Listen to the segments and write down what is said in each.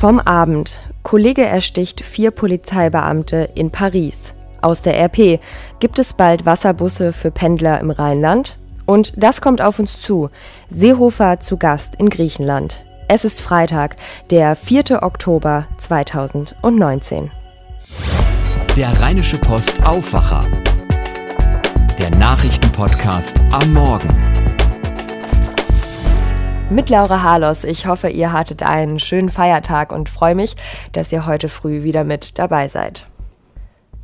Vom Abend. Kollege ersticht vier Polizeibeamte in Paris. Aus der RP. Gibt es bald Wasserbusse für Pendler im Rheinland? Und das kommt auf uns zu. Seehofer zu Gast in Griechenland. Es ist Freitag, der 4. Oktober 2019. Der Rheinische Post Aufwacher. Der Nachrichtenpodcast am Morgen. Mit Laura Harlos. Ich hoffe, ihr hattet einen schönen Feiertag und freue mich, dass ihr heute früh wieder mit dabei seid.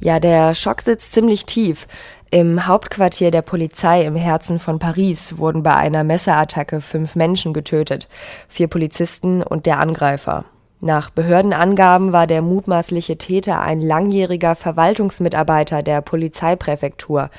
Ja, der Schock sitzt ziemlich tief. Im Hauptquartier der Polizei im Herzen von Paris wurden bei einer Messerattacke fünf Menschen getötet, vier Polizisten und der Angreifer. Nach Behördenangaben war der mutmaßliche Täter ein langjähriger Verwaltungsmitarbeiter der Polizeipräfektur.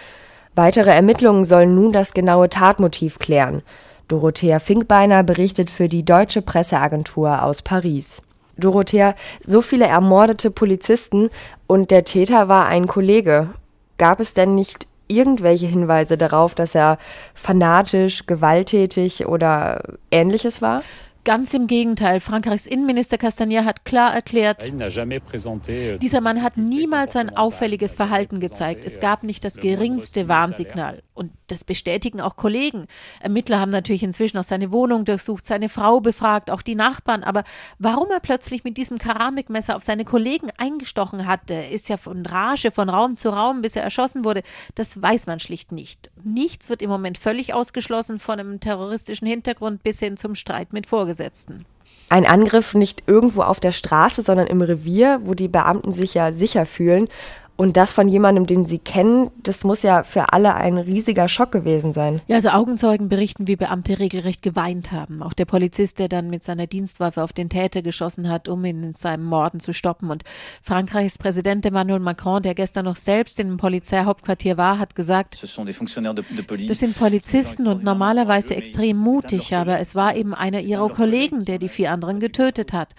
Weitere Ermittlungen sollen nun das genaue Tatmotiv klären. Dorothea Finkbeiner berichtet für die Deutsche Presseagentur aus Paris. Dorothea, so viele ermordete Polizisten und der Täter war ein Kollege. Gab es denn nicht irgendwelche Hinweise darauf, dass er fanatisch, gewalttätig oder ähnliches war? Ganz im Gegenteil. Frankreichs Innenminister Castagna hat klar erklärt, euh, dieser Mann hat niemals ein auffälliges Verhalten gezeigt. Es gab nicht das geringste Warnsignal. Und das bestätigen auch Kollegen. Ermittler haben natürlich inzwischen auch seine Wohnung durchsucht, seine Frau befragt, auch die Nachbarn. Aber warum er plötzlich mit diesem Keramikmesser auf seine Kollegen eingestochen hat, ist ja von Rage, von Raum zu Raum, bis er erschossen wurde, das weiß man schlicht nicht. Nichts wird im Moment völlig ausgeschlossen von einem terroristischen Hintergrund bis hin zum Streit mit. Vorgesetzten. Ein Angriff nicht irgendwo auf der Straße, sondern im Revier, wo die Beamten sich ja sicher fühlen und das von jemandem, den sie kennen, das muss ja für alle ein riesiger Schock gewesen sein. Ja, also Augenzeugen berichten, wie Beamte regelrecht geweint haben. Auch der Polizist, der dann mit seiner Dienstwaffe auf den Täter geschossen hat, um ihn in seinem Morden zu stoppen. Und Frankreichs Präsident Emmanuel Macron, der gestern noch selbst in dem Polizeihauptquartier war, hat gesagt, das sind Polizisten und normalerweise extrem mutig, aber es war eben einer ihrer Kollegen, der die vier anderen getötet hat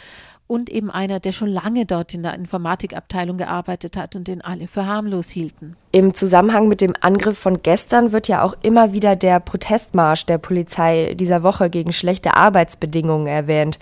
und eben einer, der schon lange dort in der Informatikabteilung gearbeitet hat und den alle für harmlos hielten. Im Zusammenhang mit dem Angriff von gestern wird ja auch immer wieder der Protestmarsch der Polizei dieser Woche gegen schlechte Arbeitsbedingungen erwähnt.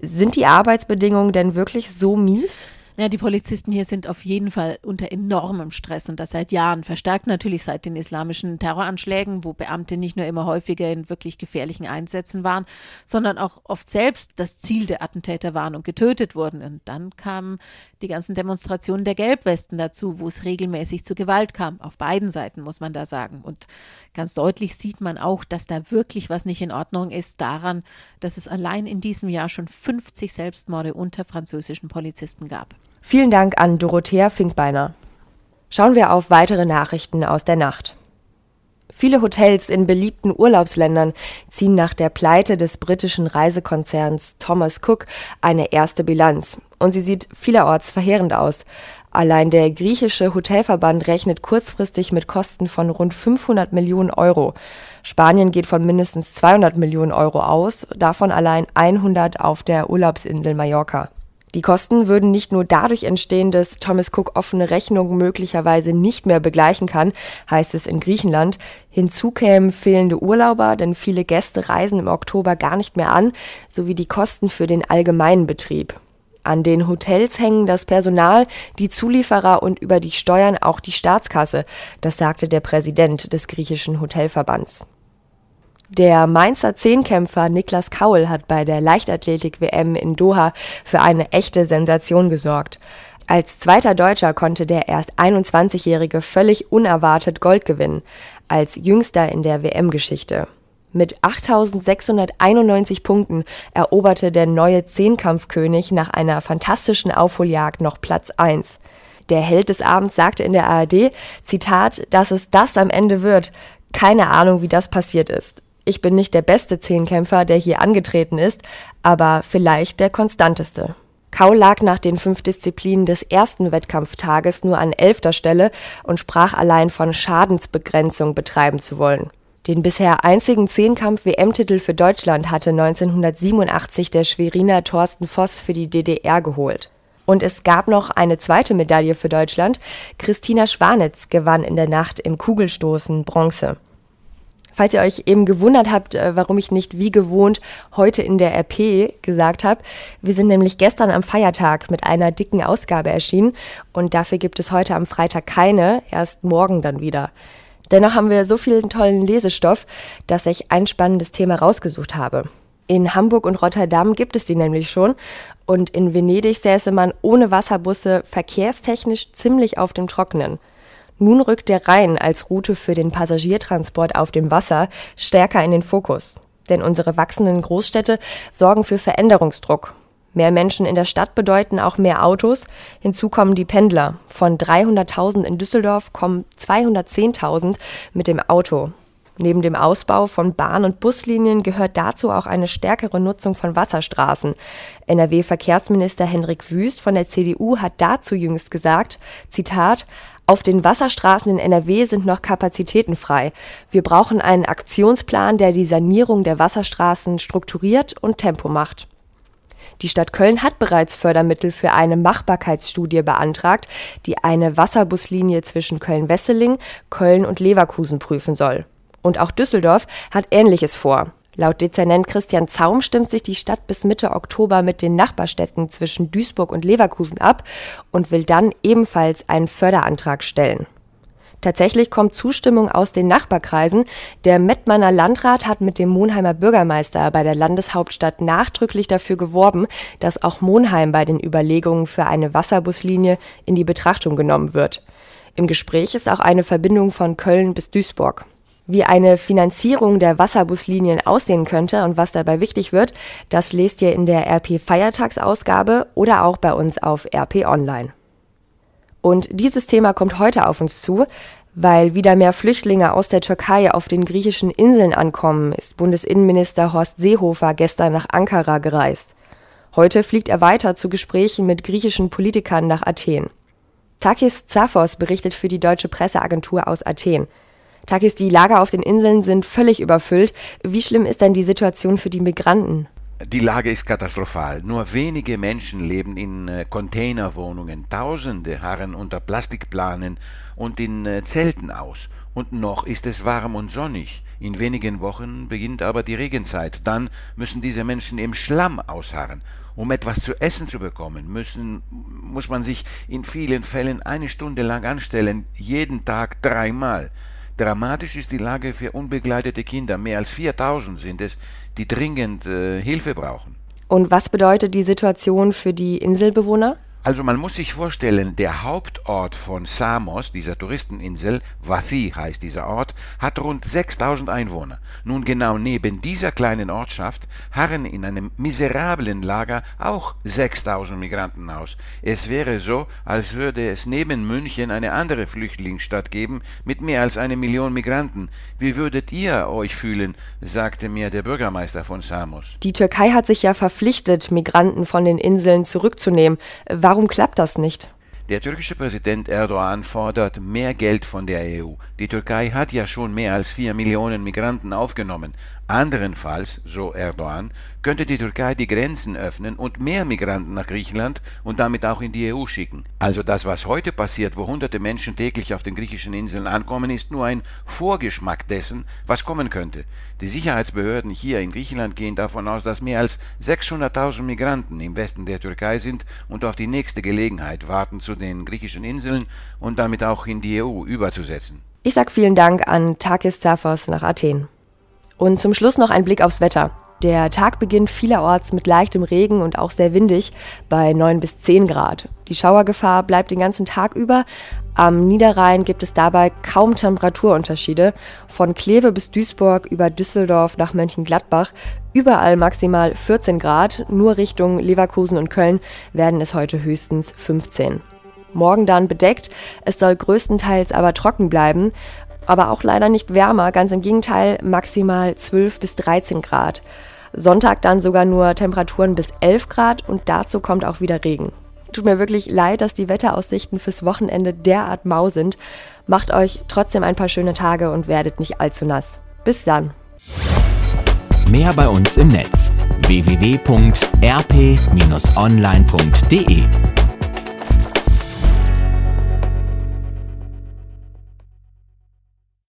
Sind die Arbeitsbedingungen denn wirklich so mies? Ja, die Polizisten hier sind auf jeden Fall unter enormem Stress und das seit Jahren, verstärkt natürlich seit den islamischen Terroranschlägen, wo Beamte nicht nur immer häufiger in wirklich gefährlichen Einsätzen waren, sondern auch oft selbst das Ziel der Attentäter waren und getötet wurden. Und dann kamen die ganzen Demonstrationen der Gelbwesten dazu, wo es regelmäßig zu Gewalt kam, auf beiden Seiten muss man da sagen. Und ganz deutlich sieht man auch, dass da wirklich was nicht in Ordnung ist, daran, dass es allein in diesem Jahr schon 50 Selbstmorde unter französischen Polizisten gab. Vielen Dank an Dorothea Finkbeiner. Schauen wir auf weitere Nachrichten aus der Nacht. Viele Hotels in beliebten Urlaubsländern ziehen nach der Pleite des britischen Reisekonzerns Thomas Cook eine erste Bilanz. Und sie sieht vielerorts verheerend aus. Allein der griechische Hotelverband rechnet kurzfristig mit Kosten von rund 500 Millionen Euro. Spanien geht von mindestens 200 Millionen Euro aus, davon allein 100 auf der Urlaubsinsel Mallorca. Die Kosten würden nicht nur dadurch entstehen, dass Thomas Cook offene Rechnungen möglicherweise nicht mehr begleichen kann, heißt es in Griechenland. Hinzu kämen fehlende Urlauber, denn viele Gäste reisen im Oktober gar nicht mehr an, sowie die Kosten für den allgemeinen Betrieb. An den Hotels hängen das Personal, die Zulieferer und über die Steuern auch die Staatskasse, das sagte der Präsident des griechischen Hotelverbands. Der Mainzer Zehnkämpfer Niklas Kaul hat bei der Leichtathletik-WM in Doha für eine echte Sensation gesorgt. Als zweiter Deutscher konnte der erst 21-Jährige völlig unerwartet Gold gewinnen, als jüngster in der WM-Geschichte. Mit 8691 Punkten eroberte der neue Zehnkampfkönig nach einer fantastischen Aufholjagd noch Platz 1. Der Held des Abends sagte in der ARD, Zitat, dass es das am Ende wird. Keine Ahnung, wie das passiert ist. Ich bin nicht der beste Zehnkämpfer, der hier angetreten ist, aber vielleicht der konstanteste. Kaul lag nach den fünf Disziplinen des ersten Wettkampftages nur an elfter Stelle und sprach allein von Schadensbegrenzung betreiben zu wollen. Den bisher einzigen Zehnkampf-WM-Titel für Deutschland hatte 1987 der Schweriner Thorsten Voss für die DDR geholt. Und es gab noch eine zweite Medaille für Deutschland. Christina Schwanitz gewann in der Nacht im Kugelstoßen Bronze. Falls ihr euch eben gewundert habt, äh, warum ich nicht wie gewohnt heute in der RP gesagt habe, wir sind nämlich gestern am Feiertag mit einer dicken Ausgabe erschienen und dafür gibt es heute am Freitag keine, erst morgen dann wieder. Dennoch haben wir so viel tollen Lesestoff, dass ich ein spannendes Thema rausgesucht habe. In Hamburg und Rotterdam gibt es die nämlich schon und in Venedig säße man ohne Wasserbusse verkehrstechnisch ziemlich auf dem Trockenen. Nun rückt der Rhein als Route für den Passagiertransport auf dem Wasser stärker in den Fokus. Denn unsere wachsenden Großstädte sorgen für Veränderungsdruck. Mehr Menschen in der Stadt bedeuten auch mehr Autos. Hinzu kommen die Pendler. Von 300.000 in Düsseldorf kommen 210.000 mit dem Auto. Neben dem Ausbau von Bahn- und Buslinien gehört dazu auch eine stärkere Nutzung von Wasserstraßen. NRW-Verkehrsminister Henrik Wüst von der CDU hat dazu jüngst gesagt, Zitat, auf den Wasserstraßen in NRW sind noch Kapazitäten frei. Wir brauchen einen Aktionsplan, der die Sanierung der Wasserstraßen strukturiert und Tempo macht. Die Stadt Köln hat bereits Fördermittel für eine Machbarkeitsstudie beantragt, die eine Wasserbuslinie zwischen Köln-Wesseling, Köln und Leverkusen prüfen soll. Und auch Düsseldorf hat Ähnliches vor. Laut Dezernent Christian Zaum stimmt sich die Stadt bis Mitte Oktober mit den Nachbarstädten zwischen Duisburg und Leverkusen ab und will dann ebenfalls einen Förderantrag stellen. Tatsächlich kommt Zustimmung aus den Nachbarkreisen. Der Mettmanner Landrat hat mit dem Monheimer Bürgermeister bei der Landeshauptstadt nachdrücklich dafür geworben, dass auch Monheim bei den Überlegungen für eine Wasserbuslinie in die Betrachtung genommen wird. Im Gespräch ist auch eine Verbindung von Köln bis Duisburg. Wie eine Finanzierung der Wasserbuslinien aussehen könnte und was dabei wichtig wird, das lest ihr in der RP Feiertagsausgabe oder auch bei uns auf RP Online. Und dieses Thema kommt heute auf uns zu, weil wieder mehr Flüchtlinge aus der Türkei auf den griechischen Inseln ankommen, ist Bundesinnenminister Horst Seehofer gestern nach Ankara gereist. Heute fliegt er weiter zu Gesprächen mit griechischen Politikern nach Athen. Takis Zaphos berichtet für die deutsche Presseagentur aus Athen. Takis, die Lager auf den Inseln sind völlig überfüllt. Wie schlimm ist denn die Situation für die Migranten? Die Lage ist katastrophal. Nur wenige Menschen leben in äh, Containerwohnungen. Tausende harren unter Plastikplanen und in äh, Zelten aus. Und noch ist es warm und sonnig. In wenigen Wochen beginnt aber die Regenzeit. Dann müssen diese Menschen im Schlamm ausharren. Um etwas zu essen zu bekommen, müssen, muss man sich in vielen Fällen eine Stunde lang anstellen, jeden Tag dreimal. Dramatisch ist die Lage für unbegleitete Kinder. Mehr als 4000 sind es, die dringend äh, Hilfe brauchen. Und was bedeutet die Situation für die Inselbewohner? Also man muss sich vorstellen, der Hauptort von Samos, dieser Touristeninsel, Vathi heißt dieser Ort, hat rund 6000 Einwohner. Nun genau neben dieser kleinen Ortschaft harren in einem miserablen Lager auch 6000 Migranten aus. Es wäre so, als würde es neben München eine andere Flüchtlingsstadt geben mit mehr als eine Million Migranten. Wie würdet ihr euch fühlen, sagte mir der Bürgermeister von Samos. Die Türkei hat sich ja verpflichtet, Migranten von den Inseln zurückzunehmen. Warum Warum klappt das nicht? Der türkische Präsident Erdogan fordert mehr Geld von der EU. Die Türkei hat ja schon mehr als vier Millionen Migranten aufgenommen. Anderenfalls, so Erdogan, könnte die Türkei die Grenzen öffnen und mehr Migranten nach Griechenland und damit auch in die EU schicken. Also das, was heute passiert, wo hunderte Menschen täglich auf den griechischen Inseln ankommen, ist nur ein Vorgeschmack dessen, was kommen könnte. Die Sicherheitsbehörden hier in Griechenland gehen davon aus, dass mehr als 600.000 Migranten im Westen der Türkei sind und auf die nächste Gelegenheit warten, zu den griechischen Inseln und damit auch in die EU überzusetzen. Ich sage vielen Dank an Takis Zafos nach Athen. Und zum Schluss noch ein Blick aufs Wetter. Der Tag beginnt vielerorts mit leichtem Regen und auch sehr windig bei 9 bis 10 Grad. Die Schauergefahr bleibt den ganzen Tag über. Am Niederrhein gibt es dabei kaum Temperaturunterschiede. Von Kleve bis Duisburg über Düsseldorf nach Mönchengladbach überall maximal 14 Grad. Nur Richtung Leverkusen und Köln werden es heute höchstens 15. Morgen dann bedeckt. Es soll größtenteils aber trocken bleiben aber auch leider nicht wärmer, ganz im Gegenteil maximal 12 bis 13 Grad. Sonntag dann sogar nur Temperaturen bis 11 Grad und dazu kommt auch wieder Regen. Tut mir wirklich leid, dass die Wetteraussichten fürs Wochenende derart mau sind. Macht euch trotzdem ein paar schöne Tage und werdet nicht allzu nass. Bis dann. Mehr bei uns im Netz www.rp-online.de